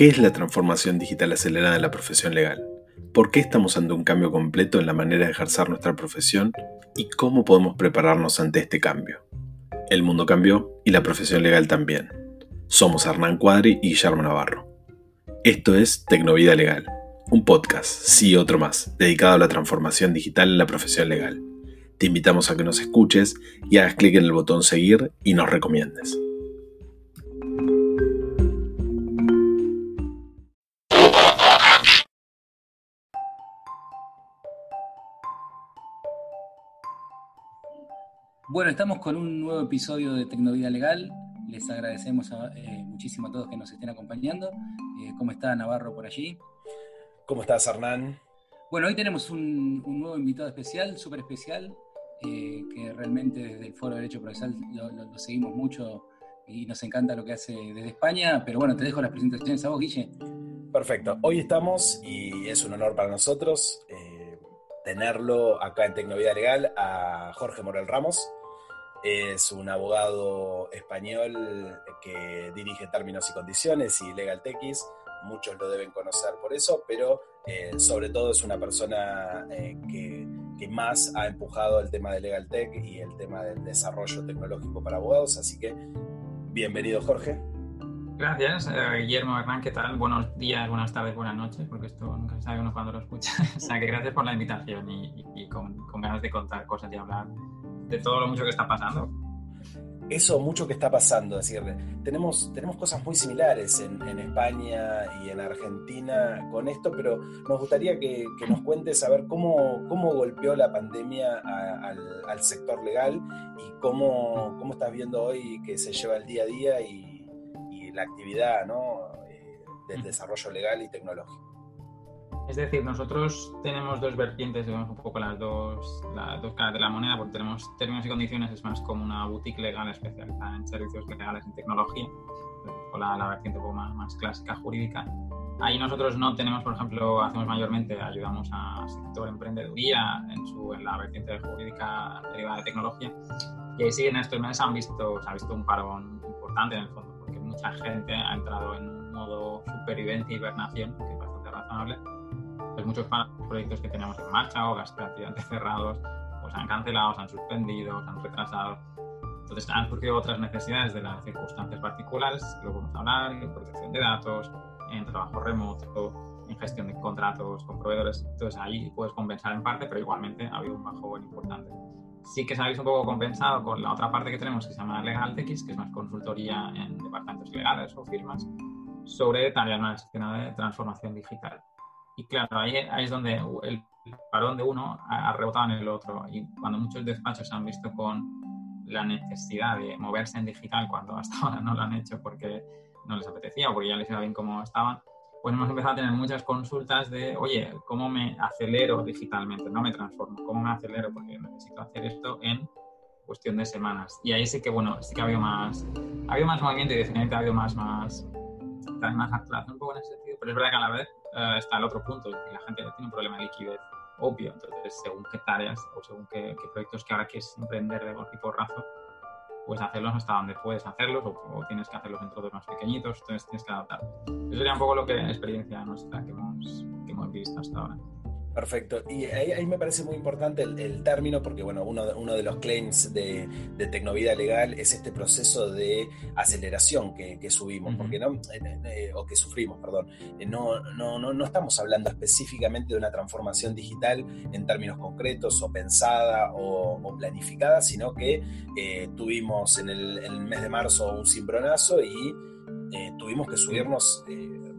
¿Qué es la transformación digital acelerada en la profesión legal? ¿Por qué estamos ante un cambio completo en la manera de ejercer nuestra profesión? ¿Y cómo podemos prepararnos ante este cambio? El mundo cambió y la profesión legal también. Somos Hernán Cuadri y Guillermo Navarro. Esto es Tecnovida Legal, un podcast, sí otro más, dedicado a la transformación digital en la profesión legal. Te invitamos a que nos escuches y hagas clic en el botón seguir y nos recomiendes. Bueno, estamos con un nuevo episodio de Tecnovida Legal. Les agradecemos eh, muchísimo a todos que nos estén acompañando. Eh, ¿Cómo está Navarro por allí? ¿Cómo estás, Hernán? Bueno, hoy tenemos un, nuevo invitado especial, súper especial, eh, que realmente desde el Foro de Derecho Procesal lo, seguimos mucho y nos encanta lo que hace desde España. Pero bueno, te dejo las presentaciones a vos, Guille. Perfecto. Hoy estamos y es un honor para nosotros tenerlo acá en Tecnovida Legal a Jorge Morel Ramos. Es un abogado español que dirige Términos y Condiciones y Legal TX. Muchos lo deben conocer por eso, pero eh, sobre todo es una persona eh, que, que, más ha empujado el tema de Legal Tech y el tema del desarrollo tecnológico para abogados. Así que, bienvenido, Jorge. Gracias, eh, Guillermo Hernán, ¿qué tal? Buenos días, buenas tardes, buenas noches, porque esto nunca se sabe uno cuando lo escucha. o sea que gracias por la invitación y, con, con, ganas de contar cosas y hablar de todo lo mucho que está pasando. Eso mucho que está pasando, es decir, tenemos, tenemos cosas muy similares en, en España y en Argentina con esto, pero nos gustaría que, que nos cuentes a ver cómo, cómo golpeó la pandemia al, al, sector legal y cómo, cómo estás viendo hoy que se lleva el día a día y, y la actividad ¿no? Eh, del desarrollo legal y tecnológico. Es decir, nosotros tenemos dos vertientes, digamos, un poco las dos, las dos caras de la moneda, porque tenemos términos y condiciones, es más como una boutique legal especializada en servicios legales y tecnología, o la, la vertiente un poco más, más, clásica jurídica. Ahí nosotros no tenemos, por ejemplo, hacemos mayormente, ayudamos a sector emprendeduría en, su, en la vertiente jurídica derivada de tecnología. Y ahí sí, en estos meses han visto, se ha visto un parón importante en el fondo, porque mucha gente ha entrado en un modo supervivencia y hibernación, que es bastante razonable pues muchos proyectos que teníamos en marcha o prácticamente cerrados, pues han cancelado, se han suspendido, se han retrasado. Entonces han surgido otras necesidades de las circunstancias particulares, que lo podemos hablar, en protección de datos, en trabajo remoto, en gestión de contratos con proveedores. Entonces ahí puedes compensar en parte, pero igualmente ha habido un bajón importante. Sí que visto un poco compensado con la otra parte que tenemos que se llama LegalTX, que es más consultoría en departamentos legales o firmas sobre tareas más de transformación digital. Y claro, ahí, es donde el parón de uno ha rebotado en el otro. Y cuando muchos despachos han visto con la necesidad de moverse en digital cuando hasta ahora no lo han hecho porque no les apetecía o porque ya les iba bien como estaban, pues hemos empezado a tener muchas consultas de, oye, ¿cómo me acelero digitalmente? No me transformo, ¿cómo me acelero? Porque necesito hacer esto en cuestión de semanas. Y ahí sí que, bueno, sí que ha habido más, ha más movimiento y definitivamente ha habido más, más, más aclaración un poco en ese sentido, pero es verdad que a la vez uh, está el otro punto, que la gente tiene un problema de liquidez obvio, entonces según qué tareas o según qué, qué proyectos que ahora quieres emprender de golpe y porrazo, pues hacerlos hasta donde puedes hacerlos o, o, tienes que hacerlos en trozos más pequeñitos, entonces tienes que adaptar. Eso sería un poco lo que experiencia nuestra que hemos, que hemos visto hasta ahora. Perfecto. Y ahí, ahí, me parece muy importante el, el término, porque bueno, uno, uno, de los claims de, de, Tecnovida Legal es este proceso de aceleración que, que subimos, uh -huh. porque no, eh, eh, o que sufrimos, perdón. Eh, no, no, no, no, estamos hablando específicamente de una transformación digital en términos concretos, o pensada o, o planificada, sino que eh, tuvimos en el, en el, mes de marzo un cimbronazo y tuvimos que subirnos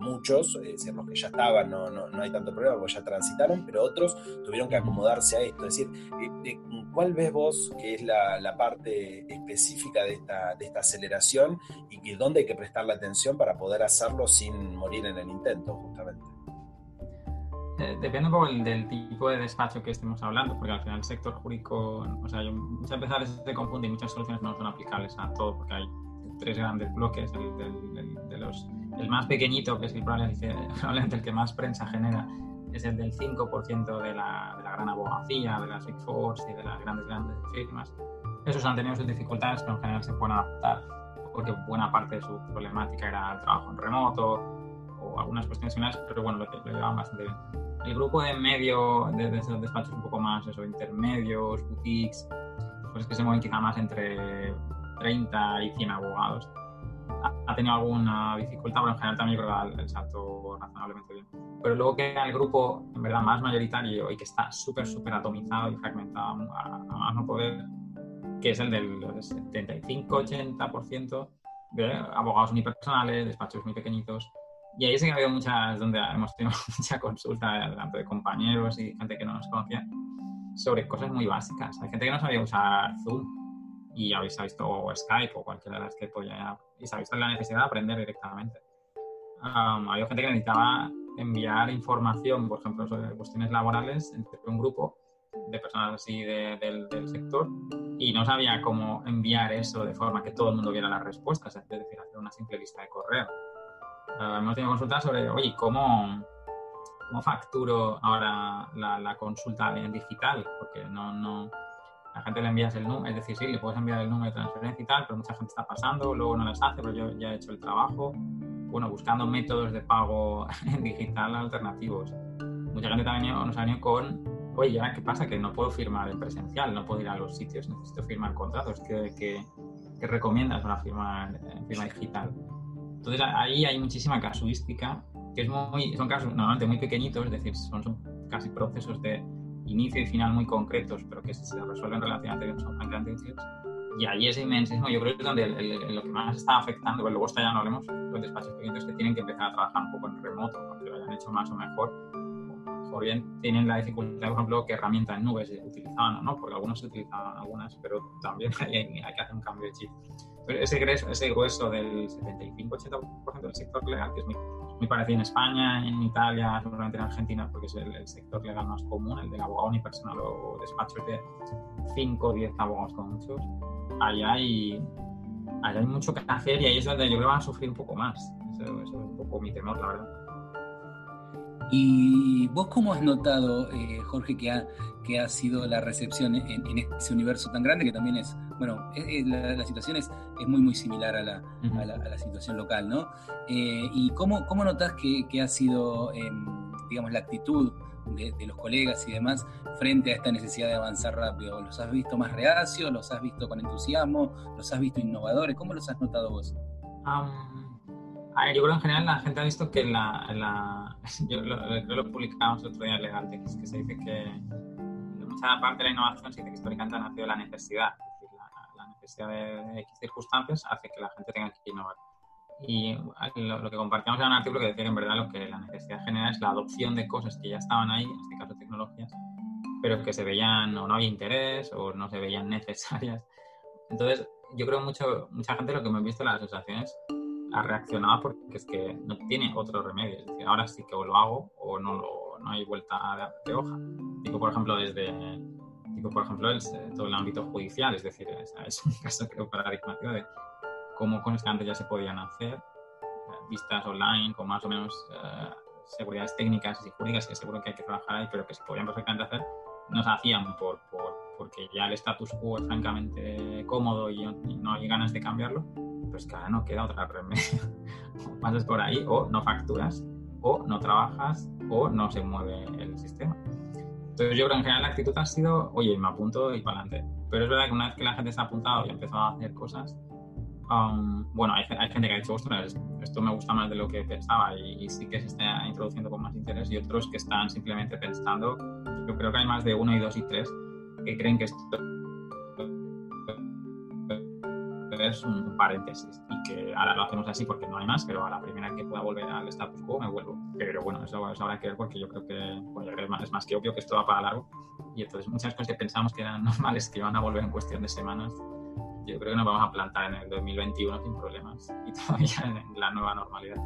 muchos, es decir, los que ya estaban, no, no, no, hay tanto problema porque ya transitaron, pero otros tuvieron que acomodarse a esto. Es decir, eh, ¿cuál ves vos que es la, la parte específica de esta, de esta aceleración y que dónde hay que prestar la atención para poder hacerlo sin morir en el intento, justamente? Eh, depende un poco del, del, tipo de despacho que estemos hablando, porque al final el sector jurídico, o sea, muchas veces se confunde y muchas soluciones no son aplicables a todo, porque hay tres grandes bloques, el, el, el, de los, el más pequeñito, que es el probablemente, el que más prensa genera, es el del 5% de la, de la gran abogacía, de las Big Four y de las grandes, grandes firmas. Esos han tenido sus dificultades, pero en general se pueden adaptar, porque buena parte de su problemática era el trabajo en remoto, o algunas cuestiones finales, pero bueno, lo, lo llevaban bastante bien. El grupo de medio, de, de esos despachos un poco más, eso, intermedios, boutiques, pues que se mueven quizá más entre 30 y 100 abogados. Ha, tenido alguna dificultad, pero en general también creo que el salto razonablemente bien. Pero luego queda el grupo, en verdad, más mayoritario y que está súper, súper atomizado y fragmentado a, a más no poder, que es el del 75-80% de abogados unipersonales, despachos muy pequeñitos. Y ahí sí que ha habido muchas, donde hemos tenido mucha consulta tanto de compañeros y gente que no nos conocía sobre cosas muy básicas. Hay gente que no sabía usar Zoom y habéis visto Skype o cualquiera de las que podía y se ha visto la necesidad de aprender directamente. Um, había gente que necesitaba enviar información, por ejemplo, sobre cuestiones laborales entre un grupo de personas así de, del, del, sector y no sabía cómo enviar eso de forma que todo el mundo viera las respuestas, es decir, hacer una simple lista de correo. Uh, hemos tenido consultas sobre, oye, ¿cómo, cómo facturo ahora la, la, consulta digital? Porque no, no, la gente le envías el número, es decir, sí, le puedes enviar el número de transferencia y tal, pero mucha gente está pasando, luego no las hace, pero yo ya he hecho el trabajo. Bueno, buscando métodos de pago digital alternativos. Mucha gente también nos ha venido con, oye, ¿ya qué pasa? Que no puedo firmar en presencial, no puedo ir a los sitios, necesito firmar contratos. ¿Qué, qué, qué recomiendas para firmar en firma digital? Entonces ahí hay muchísima casuística, que es muy, son casos normalmente muy pequeñitos, es decir, son, son casi procesos de inicio y final muy concretos, pero que se resuelven relativamente bien, son útiles. Y ahí es inmensísimo, yo creo que es donde el, el, lo que más está afectando, pero luego está ya no hablemos, los despachos pequeños que tienen que empezar a trabajar un poco en remoto, porque lo hayan hecho más o mejor, o bien tienen la dificultad, por ejemplo, qué herramienta en nubes utilizaban o no, porque algunos se utilizaban algunas, pero también hay, hay que hacer un cambio de chip. Ese grueso, ese grueso del 75-80% del sector legal, que es muy, muy, parecido en España, en Italia, seguramente en Argentina, porque es el, el, sector legal más común, el del abogado unipersonal o despachos de 5 o 10 abogados con muchos, ahí hay, ahí hay mucho que hacer y ahí es donde yo creo que van a sufrir un poco más. Eso, eso es un poco mi temor, la verdad. ¿Y vos cómo has notado, eh, Jorge, que ha, que ha sido la recepción en, en, ese universo tan grande que también es, bueno, es, es, la, la, situación es, es, muy, muy similar a la, uh -huh. a la, a la situación local, ¿no? Eh, ¿Y cómo, cómo notas que, que, ha sido, eh, digamos, la actitud de, de, los colegas y demás frente a esta necesidad de avanzar rápido? ¿Los has visto más reacios? ¿Los has visto con entusiasmo? ¿Los has visto innovadores? ¿Cómo los has notado vos? Um yo creo en general la gente ha visto que la, la yo lo, lo, lo publicamos otro día en Legaltex, que se dice que mucha parte de la innovación se dice que históricamente ha nacido la necesidad, es decir, la, la necesidad de, X circunstancias hace que la gente tenga que innovar. Y lo, lo, que compartíamos era un artículo que decía que en verdad lo que la necesidad genera es la adopción de cosas que ya estaban ahí, en este caso tecnologías, pero que se veían o no había interés o no se veían necesarias. Entonces, yo creo mucho, mucha gente lo que me ha visto en las asociaciones ha reaccionado porque es que no tiene otro remedio. Es decir, ahora sí que o lo hago o no, lo, no hay vuelta de, hoja. Digo, por ejemplo, desde digo, por ejemplo, el, todo el ámbito judicial, es decir, es, es un caso creo paradigmático de cómo con que antes ya se podían hacer vistas online con más o menos uh, seguridades técnicas y jurídicas que seguro que hay que trabajar ahí, pero que se podían perfectamente hacer, no se hacían por, por, porque ya el status quo es francamente cómodo y, y no hay ganas de cambiarlo pues ahora no queda otra remedio. o pasas por ahí, o no facturas, o no trabajas, o no se mueve el sistema. Entonces yo creo que en general la actitud ha sido, oye, me apunto y para adelante. Pero es verdad que una vez que la gente se ha apuntado y ha empezado a hacer cosas, um, bueno, hay, hay, gente que ha dicho, ostras, esto me gusta más de lo que pensaba y, y, sí que se está introduciendo con más interés y otros que están simplemente pensando, yo creo que hay más de uno y dos y tres que creen que esto es un paréntesis y que ahora lo hacemos así porque no hay más, pero a la primera que pueda volver al status quo me vuelvo. Pero bueno, eso, eso habrá que ver porque yo creo que bueno, es, más, es, más, que obvio que esto va para largo y entonces muchas cosas que pensamos que eran normales que iban a volver en cuestión de semanas, yo creo que nos vamos a plantar en el 2021 sin problemas y todavía en la nueva normalidad.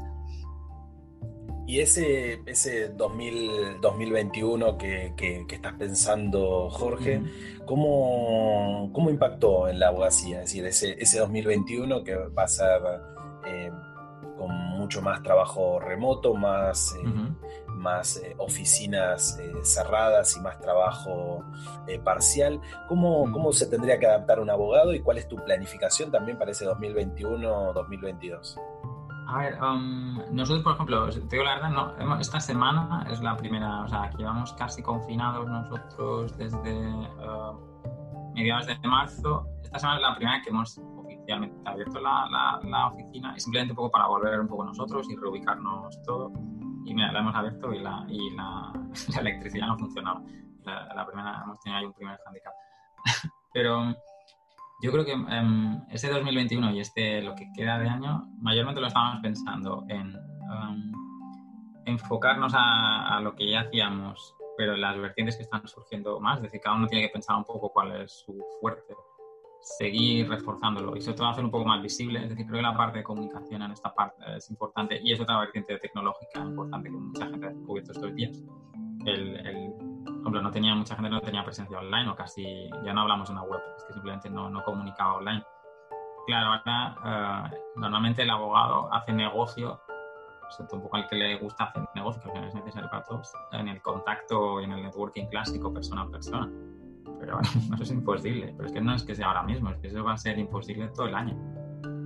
Y ese, ese 2000, 2021 que, que, que, estás pensando, Jorge, ¿cómo, ¿cómo, impactó en la abogacía? Es decir, ese, ese 2021 que va a ser eh, con mucho más trabajo remoto, más, eh, uh -huh. más eh, oficinas cerradas y más trabajo parcial. ¿Cómo, uh -huh. ¿Cómo se tendría que adaptar un abogado y cuál es tu planificación también para ese 2021-2022? A ver, um, nosotros, por ejemplo, te digo la verdad, no, esta semana es la primera, o sea, aquí vamos casi confinados nosotros desde uh, mediados de marzo. Esta semana es la primera que hemos oficialmente abierto la, la, oficina y simplemente un poco para volver un poco nosotros y reubicarnos todo. Y mira, la hemos abierto y la, y la, la electricidad no funcionaba. La, primera, hemos tenido ahí un primer handicap. Pero yo creo que um, este 2021 y este lo que queda de año, mayormente lo estábamos pensando en em, enfocarnos a, a, lo que ya hacíamos, pero las vertientes que están surgiendo más, es decir, cada uno tiene que pensar un poco cuál es su fuerte, seguir reforzándolo y sobre todo hacer un poco más visible, es decir, creo que la parte de comunicación en esta parte es importante y es otra vertiente tecnológica importante que mucha gente ha descubierto estos días. El, el ejemplo, no tenía, mucha gente no tenía presencia online o casi, ya no hablamos de una web, es que simplemente no, no comunicaba online. Claro, ahora eh, normalmente el abogado hace negocio, un poco al que le gusta hacer negocio, que es necesario para todos, en el contacto y en el networking clásico persona a persona. Pero bueno, eso es imposible. Pero es que no es que sea ahora mismo, es que eso va a ser imposible todo el año.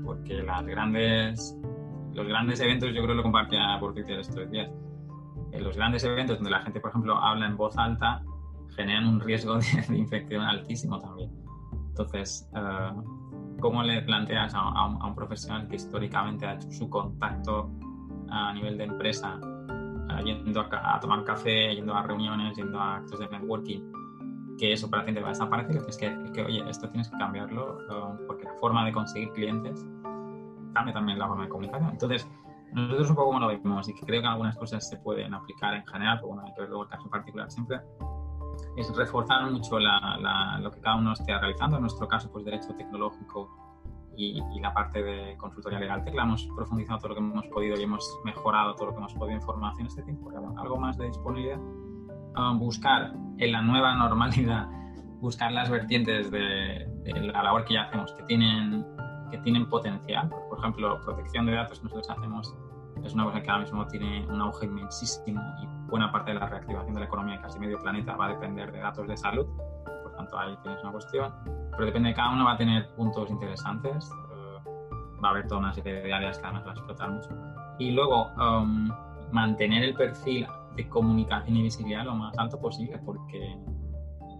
Porque las grandes, los grandes eventos, yo creo lo compartía por Twitter estos días, en los grandes eventos donde la gente, por ejemplo, habla en voz alta, generan un riesgo de, infección altísimo también. Entonces, eh, ¿cómo le planteas a, un, profesional que históricamente ha hecho su contacto a nivel de empresa, eh, yendo a, tomar café, yendo a reuniones, yendo a actos de networking, que eso para la gente va a desaparecer? Es que, que, oye, esto tienes que cambiarlo eh, porque la forma de conseguir clientes cambia también la forma de comunicación. Entonces, nosotros un poco como lo vemos y que creo que algunas cosas se pueden aplicar en general, pero bueno, hay que ver luego el caso particular siempre, es reforzar mucho lo que cada uno esté realizando. En nuestro caso, pues derecho tecnológico y, la parte de consultoría legal tecla. Hemos profundizado todo lo que hemos podido y hemos mejorado todo lo que hemos podido en formación este tiempo. Algo más de disponibilidad. Um, buscar en la nueva normalidad, buscar las vertientes de, de la labor que ya hacemos, que tienen que tienen potencial. Por ejemplo, protección de datos nosotros hacemos es una cosa que ahora mismo tiene un auge inmensísimo y buena parte de la reactivación de la economía de casi medio planeta va a depender de datos de salud. Por tanto, ahí tienes una cuestión. Pero depende de cada uno, va a tener puntos interesantes. Eh, va a haber toda una serie de áreas que además va a explotar mucho. Y luego, um, mantener el perfil de comunicación y visibilidad lo más alto posible, porque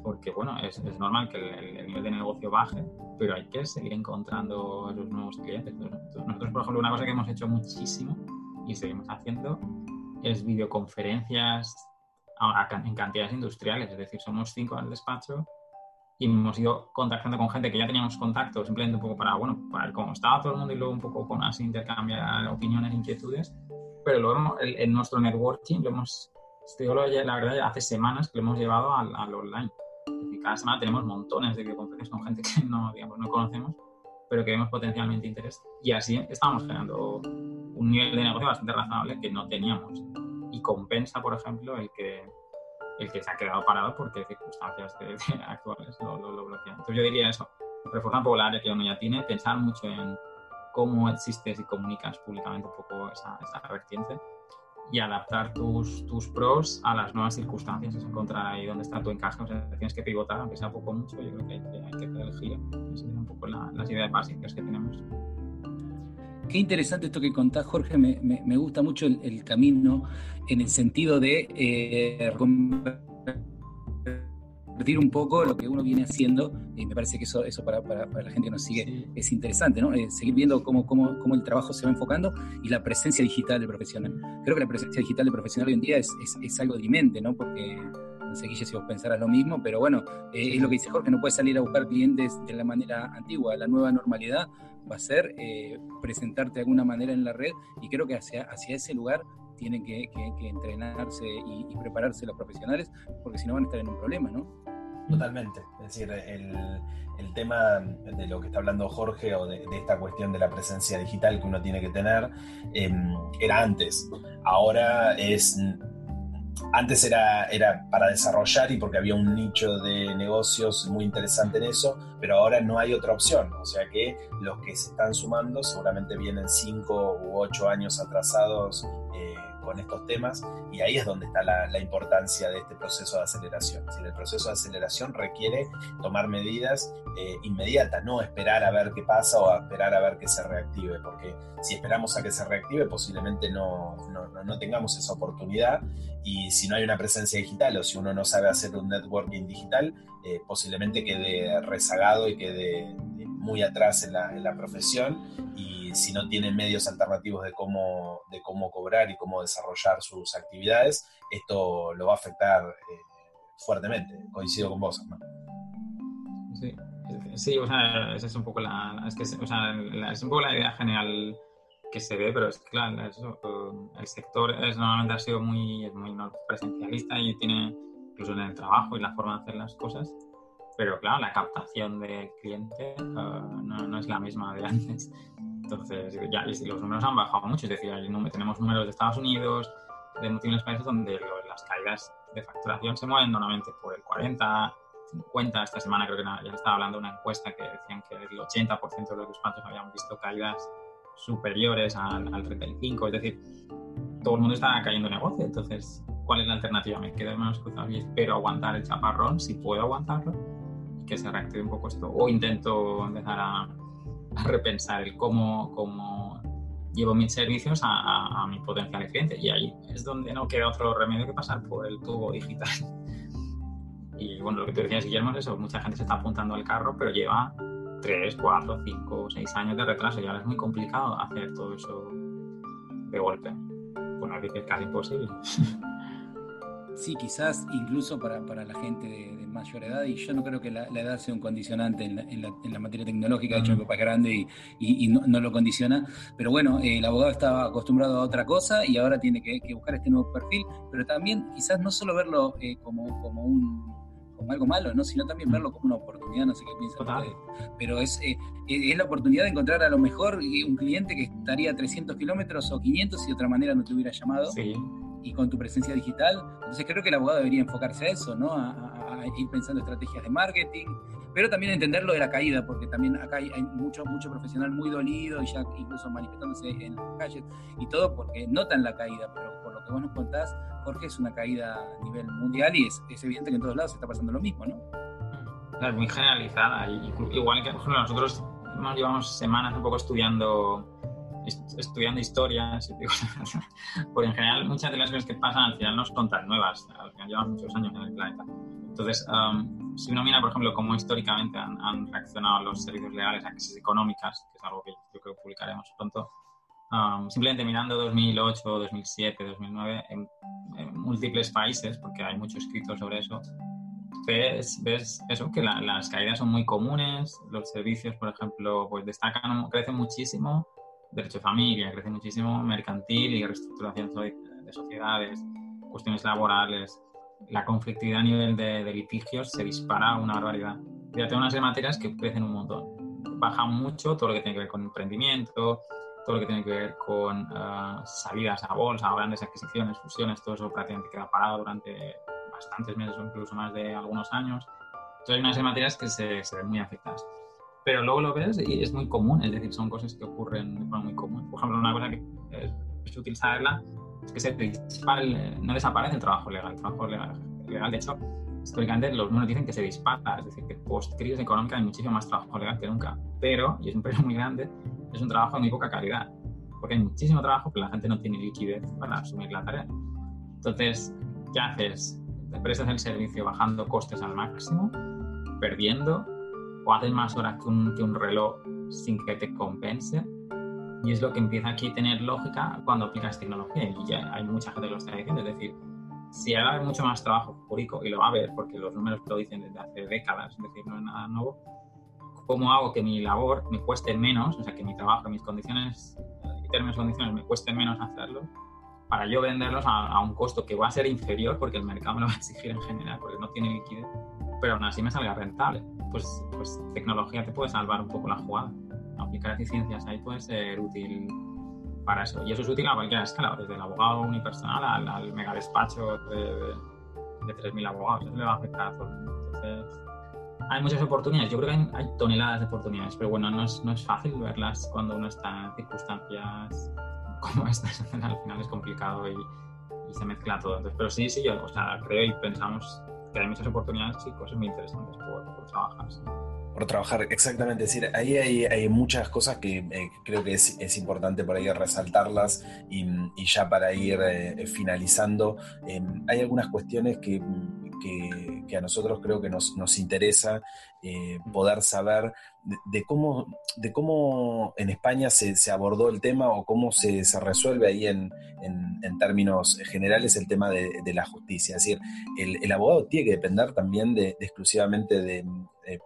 porque bueno, es, es normal que el, nivel de negocio baje, pero hay que seguir encontrando esos nuevos clientes. Nosotros, por ejemplo, una cosa que hemos hecho muchísimo y seguimos haciendo es videoconferencias en cantidades industriales, es decir, somos cinco al despacho y hemos ido contactando con gente que ya teníamos contacto, simplemente un poco para, bueno, para ver cómo estaba todo el mundo y luego un poco con así intercambiar opiniones, inquietudes, pero luego en nuestro networking lo hemos, la verdad, hace semanas que lo hemos llevado al, al online cada semana tenemos montones de videoconferencias con gente que no, digamos, no conocemos, pero que vemos potencialmente interés. Y así estamos generando un nivel de negocio bastante razonable que no teníamos. Y compensa, por ejemplo, el que, el que se ha quedado parado porque circunstancias actuales lo, lo, bloquean. Entonces yo diría eso, reforzar un poco la área que uno ya tiene, pensar mucho en cómo existes y comunicas públicamente un poco esa, esa vertiente y adaptar tus, tus pros a las nuevas circunstancias, es encontrar ahí dónde está tu encaje, o sea, tienes que pivotar, aunque sea poco mucho, yo creo que hay que, hay que hacer el giro. Esas son un poco las ideas básicas que tenemos. Qué interesante esto que contás, Jorge, me, me, me gusta mucho el, el, camino en el sentido de eh, un poco lo que uno viene haciendo, y me parece que eso, eso para, para, la gente que nos sigue es interesante, ¿no? Eh, seguir viendo cómo, cómo, cómo, el trabajo se va enfocando y la presencia digital del profesional. Creo que la presencia digital del profesional hoy en día es, es, es algo dirimente, ¿no? Porque no sé, Guille, si vos pensarás lo mismo, pero bueno, eh, es lo que dice Jorge, no puedes salir a buscar clientes de la manera antigua, la nueva normalidad va a ser eh, presentarte de alguna manera en la red y creo que hacia, hacia ese lugar tienen que, que, entrenarse y, y, prepararse los profesionales, porque si no van a estar en un problema, ¿no? Totalmente. Es decir, el, el, tema de lo que está hablando Jorge o de, esta cuestión de la presencia digital que uno tiene que tener em, era antes. Ahora es. Antes era, era para desarrollar y porque había un nicho de negocios muy interesante en eso, pero ahora no hay otra opción. O sea que los que se están sumando seguramente vienen cinco u ocho años atrasados. Eh, con estos temas y ahí es donde está la, importancia de este proceso de aceleración. Si el proceso de aceleración requiere tomar medidas eh, inmediatas, no esperar a ver qué pasa o a esperar a ver que se reactive, porque si esperamos a que se reactive posiblemente no, no, no tengamos esa oportunidad y si no hay una presencia digital o si uno no sabe hacer un networking digital, eh, posiblemente quede rezagado y quede muy atrás en la, en la, profesión y si no tiene medios alternativos de cómo, de cómo cobrar y cómo desarrollar sus actividades, esto lo va a afectar eh, fuertemente. Coincido con vos, Sí, sí o sea, esa es un poco la, es que, o sea, es un poco la idea general que se ve, pero es claro, eso, el sector es, normalmente ha sido muy, muy presencialista y tiene incluso en el trabajo y la forma de hacer las cosas. Pero claro, la captación de cliente eh, no, no, es la misma de antes. Entonces, ya, los números han bajado mucho. Es decir, tenemos números de Estados Unidos, de múltiples países donde las caídas de facturación se mueven normalmente por el 40, 50. Esta semana creo que ya estaba hablando de una encuesta que decían que el 80% de los despachos habían visto caídas superiores al, al 35. Es decir, todo el mundo está cayendo en negocio. Entonces, ¿cuál es la alternativa? ¿Me quedo de manos cruzadas y espero aguantar el chaparrón, si puedo aguantarlo, que se reactive un poco esto? ¿O intento empezar a, repensar el cómo, cómo llevo mis servicios a, mi potencial cliente? Y ahí es donde no queda otro remedio que pasar por el tubo digital. Y bueno, lo que te decías, Guillermo, es eso, mucha gente se está apuntando al carro, pero lleva 3, 4, 5, 6 años de retraso y ahora es muy complicado hacer todo eso de golpe. Bueno, es casi imposible. Sí, quizás incluso para, para la gente de, mayor edad, y yo no creo que la, edad sea un condicionante en la, en la, materia tecnológica, de hecho mi papá es grande y, y, no, no, lo condiciona, pero bueno, eh, el abogado estaba acostumbrado a otra cosa y ahora tiene que, buscar este nuevo perfil, pero también quizás no solo verlo eh, como, como un como algo malo, ¿no? sino también verlo como una oportunidad, no sé qué piensan ustedes. Pero es, eh, es la oportunidad de encontrar a lo mejor un cliente que estaría a 300 kilómetros o 500 si de otra manera no te hubiera llamado. Sí y con tu presencia digital. Entonces creo que el abogado debería enfocarse a eso, ¿no? A, ir pensando estrategias de marketing, pero también entender lo de la caída, porque también acá hay, mucho, mucho profesional muy dolido y ya incluso manifestándose en las calles y todo porque notan la caída, pero por lo que vos nos contás, Jorge, es una caída a nivel mundial y es, es evidente que en todos lados está pasando lo mismo, ¿no? Es muy generalizada, igual que nosotros llevamos semanas un poco estudiando estudiando historias, porque en general muchas de las cosas que pasan al final no son tan nuevas, al final llevamos muchos años en el planeta. Entonces, um, si uno mira, por ejemplo, cómo históricamente han, reaccionado los servicios legales a crisis económicas, que es algo que yo creo que publicaremos pronto, um, simplemente mirando 2008, 2007, 2009 en, múltiples países, porque hay mucho escrito sobre eso, ves, ves eso, que las caídas son muy comunes, los servicios, por ejemplo, pues destacan, crecen muchísimo, derecho de familia, crece muchísimo, mercantil y reestructuración de sociedades, cuestiones laborales, la conflictividad a nivel de, litigios se dispara una barbaridad. Fíjate, unas de materias que crecen un montón. Baja mucho todo lo que tiene que ver con emprendimiento, todo lo que tiene que ver con eh, salidas a bolsa, grandes adquisiciones, fusiones, todo eso prácticamente queda parado durante bastantes meses o incluso más de algunos años. Entonces hay unas de materias que se, se ven muy afectadas pero luego lo ves y es muy común, es decir, son cosas que ocurren de forma muy común. Por ejemplo, una cosa que es útil saberla es que se dispara no desaparece el trabajo legal. El trabajo legal, legal, de hecho, históricamente los números dicen que se dispara, es decir, que post-crisis económica hay muchísimo más trabajo legal que nunca, pero, y es un periodo muy grande, es un trabajo de muy poca calidad, porque hay muchísimo trabajo que la gente no tiene liquidez para asumir la tarea. Entonces, ¿qué haces? Te prestas el servicio bajando costes al máximo, perdiendo haces más horas que un, que un reloj sin que te compense. Y es lo que empieza aquí a tener lógica cuando aplicas tecnología. Y ya hay mucha gente que lo está diciendo. Es decir, si ahora hay mucho más trabajo jurídico, y lo va a haber porque los números lo dicen desde hace décadas, es decir, no es nada nuevo, ¿cómo hago que mi labor me cueste menos, o sea, que mi trabajo, mis condiciones, y términos y condiciones me cueste menos hacerlo, para yo venderlos a, a, un costo que va a ser inferior porque el mercado me lo va a exigir en general, porque no tiene liquidez, pero aún así me salga rentable. Pues, pues tecnología te puede salvar un poco la jugada. Aplicar eficiencias ahí puede ser útil para eso. Y eso es útil a cualquier escala, desde el abogado unipersonal al, al mega despacho de, de, 3.000 abogados. Eso le va a afectar a todo Entonces, hay muchas oportunidades. Yo creo que hay, hay, toneladas de oportunidades, pero bueno, no es, no es fácil verlas cuando uno está en circunstancias como esta, al final es complicado y, se mezcla todo. Entonces, pero sí, sí, yo o sea, creo y pensamos que hay muchas oportunidades y cosas muy interesantes por, trabajar. Por trabajar, exactamente. Es decir, ahí hay, hay muchas cosas que eh, creo que es, importante por ahí resaltarlas y, y ya para ir eh, finalizando, em, hay algunas cuestiones que, que, que, a nosotros creo que nos, nos interesa eh, poder saber de, cómo, de cómo en España se, se abordó el tema o cómo se, se resuelve ahí en, en, términos generales el tema de, de la justicia. Es decir, el, el, abogado tiene que depender también de, exclusivamente de,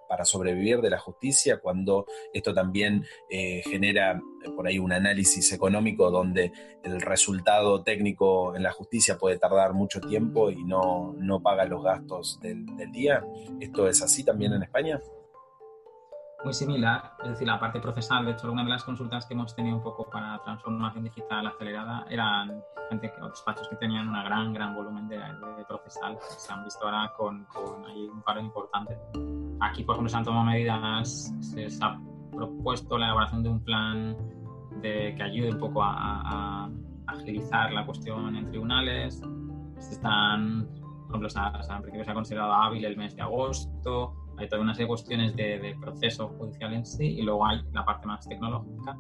para sobrevivir de la justicia, cuando esto también eh, genera eh, por ahí un análisis económico donde el resultado técnico en la justicia puede tardar mucho tiempo y no, no paga los gastos del, del día. ¿Esto es así también en España? Muy similar, es decir, la parte procesal. De hecho, una de las consultas que hemos tenido un poco para transformación digital acelerada eran gente que, despachos que tenían una gran, gran volumen de, de procesal. Se han visto ahora con, con ahí un paro importante. Aquí, por ejemplo, se han tomado medidas, se, se ha propuesto la elaboración de un plan de, que ayude un poco a, a, a agilizar la cuestión en tribunales. Se están, por ejemplo, se ha, se ha, se ha considerado hábil el mes de agosto hay toda una serie de cuestiones de, de, proceso judicial en sí y luego hay la parte más tecnológica,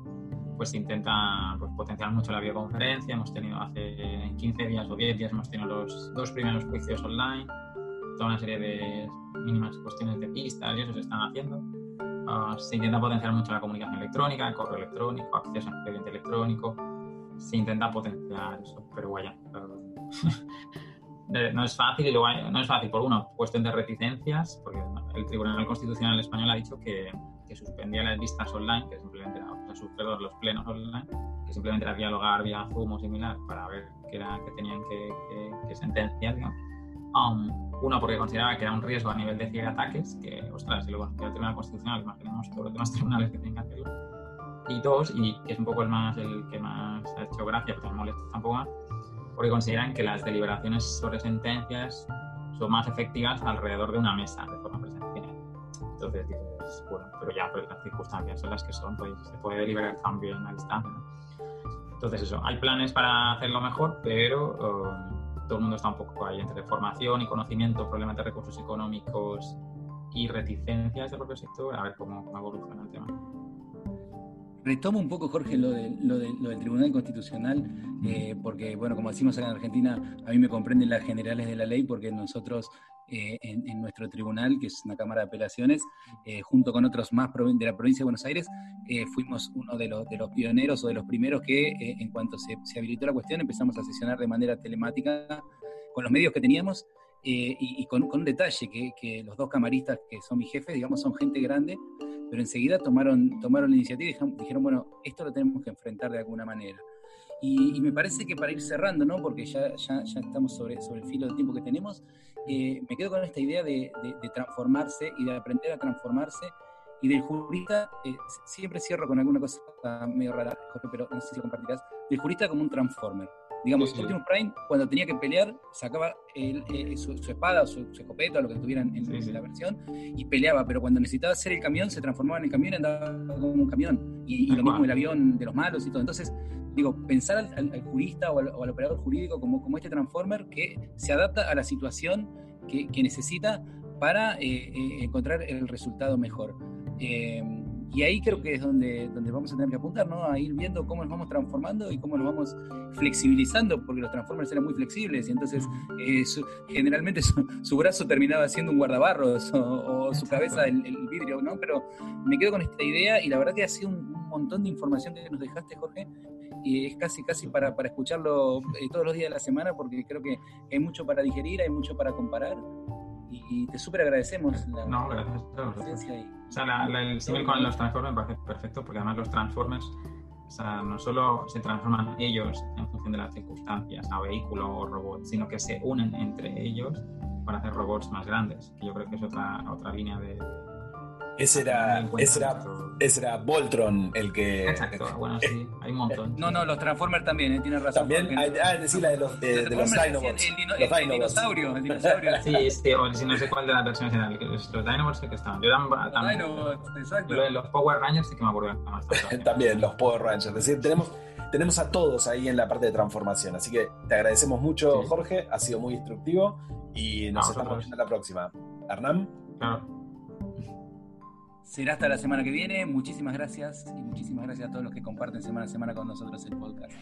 pues se intenta pues, potenciar mucho la videoconferencia. Hemos tenido hace 15 días o 10 días, hemos tenido los dos primeros juicios online, toda una serie de mínimas cuestiones de pistas y eso se están haciendo. Uh, se intenta potenciar mucho la comunicación electrónica, el correo electrónico, acceso al expediente electrónico. Se intenta potenciar eso, pero vaya. Uh, no es fácil y luego hay, no es fácil por uno, cuestión de reticencias, porque el Tribunal Constitucional Español ha dicho que, que suspendía las vistas online, que simplemente era, o sea, los plenos online, que simplemente era dialogar vía Zoom o similar para ver qué, era, qué tenían que, que, que sentenciar. Um, uno, porque consideraba que era un riesgo a nivel de ciberataques, que, ostras, si lo considera el Tribunal Constitucional, imaginemos todos los demás tribunales que tienen que hacerlo. Y dos, y que es un poco el, más, el que más ha hecho gracia, pero me molesta tampoco, porque consideran que las deliberaciones sobre sentencias son más efectivas alrededor de una mesa de forma presencial. Entonces dices, bueno, pero ya pero las circunstancias son las que son, pues se puede deliberar también a distancia. Entonces eso, hay planes para hacerlo mejor, pero um, todo el mundo está un poco ahí entre formación y conocimiento, problemas de recursos económicos y reticencias del propio sector, a ver cómo, cómo evoluciona el tema. Retomo un poco, Jorge, lo, de, lo, de, lo del Tribunal Constitucional, eh, porque, bueno, como decimos acá en Argentina, a mí me comprenden las generales de la ley, porque nosotros eh, en, en, nuestro tribunal, que es una Cámara de Apelaciones, eh, junto con otros más de la provincia de Buenos Aires, eh, fuimos uno de los, de los, pioneros o de los primeros que, en cuanto se, se, habilitó la cuestión, empezamos a sesionar de manera telemática con los medios que teníamos. y, y con, con, un detalle, que, que los dos camaristas que son mis jefes, digamos, son gente grande, pero enseguida tomaron, tomaron la iniciativa y dijeron, dijeron, bueno, esto lo tenemos que enfrentar de alguna manera. Y, y me parece que para ir cerrando, ¿no? porque ya, ya, ya estamos sobre, sobre, el filo del tiempo que tenemos, eh, me quedo con esta idea de, de, de, transformarse y de aprender a transformarse. Y del jurista, eh, siempre cierro con alguna cosa medio rara, Jorge, pero no sé si lo compartirás, del jurista como un transformer. Digamos, sí, sí. Optimus Prime, cuando tenía que pelear, sacaba el, su, su, espada o su, su, escopeta o lo que tuvieran en, sí, la versión y peleaba, pero cuando necesitaba hacer el camión, se transformaba en el camión y andaba como un camión. Y, y lo mismo el avión de los malos y todo. Entonces, digo, pensar al, al, al jurista o al, o al, operador jurídico como, como este transformer que se adapta a la situación que, que necesita para eh, eh, encontrar el resultado mejor. Eh, y ahí creo que es donde, donde vamos a tener que apuntar, ¿no? A ir viendo cómo nos vamos transformando y cómo nos vamos flexibilizando, porque los Transformers eran muy flexibles y entonces eh, su, generalmente su, su, brazo terminaba siendo un guardabarros o, o su cabeza el, el, vidrio, ¿no? Pero me quedo con esta idea y la verdad que ha sido un, un montón de información que nos dejaste, Jorge, y es casi, casi para, para escucharlo eh, todos los días de la semana, porque creo que hay mucho para digerir, hay mucho para comparar y te súper agradecemos la, no, gracias, presencia ahí. O sea, la, la, el símil con los Transformers me parece perfecto, porque además los Transformers o sea, no solo se transforman ellos en función de las circunstancias, a vehículo o robot, sino que se unen entre ellos para hacer robots más grandes, que yo creo que es otra, otra línea de, ese era, ese era, ese era Voltron el que. Exacto, bueno, sí, hay un montón. No, no, los Transformers también, eh, tiene razón. También, hay, ah, decir la de los, de, de los Dinobots. El, dino, los el, dinosaurio, el dinosaurio. sí, sí, o si no sé cuál de las versiones eran, los Dinobots sé que estaban. Yo eran, los Dinobots, exacto. Los Power Rangers sí que me acuerdo. también, los Power Rangers. Es decir, tenemos tenemos a todos ahí en la parte de transformación. Así que te agradecemos mucho, Jorge, ha sido muy instructivo y nos estamos viendo la próxima. Hernán. Será hasta la semana que viene. Muchísimas gracias y muchísimas gracias a todos los que comparten semana a semana con nosotros el podcast.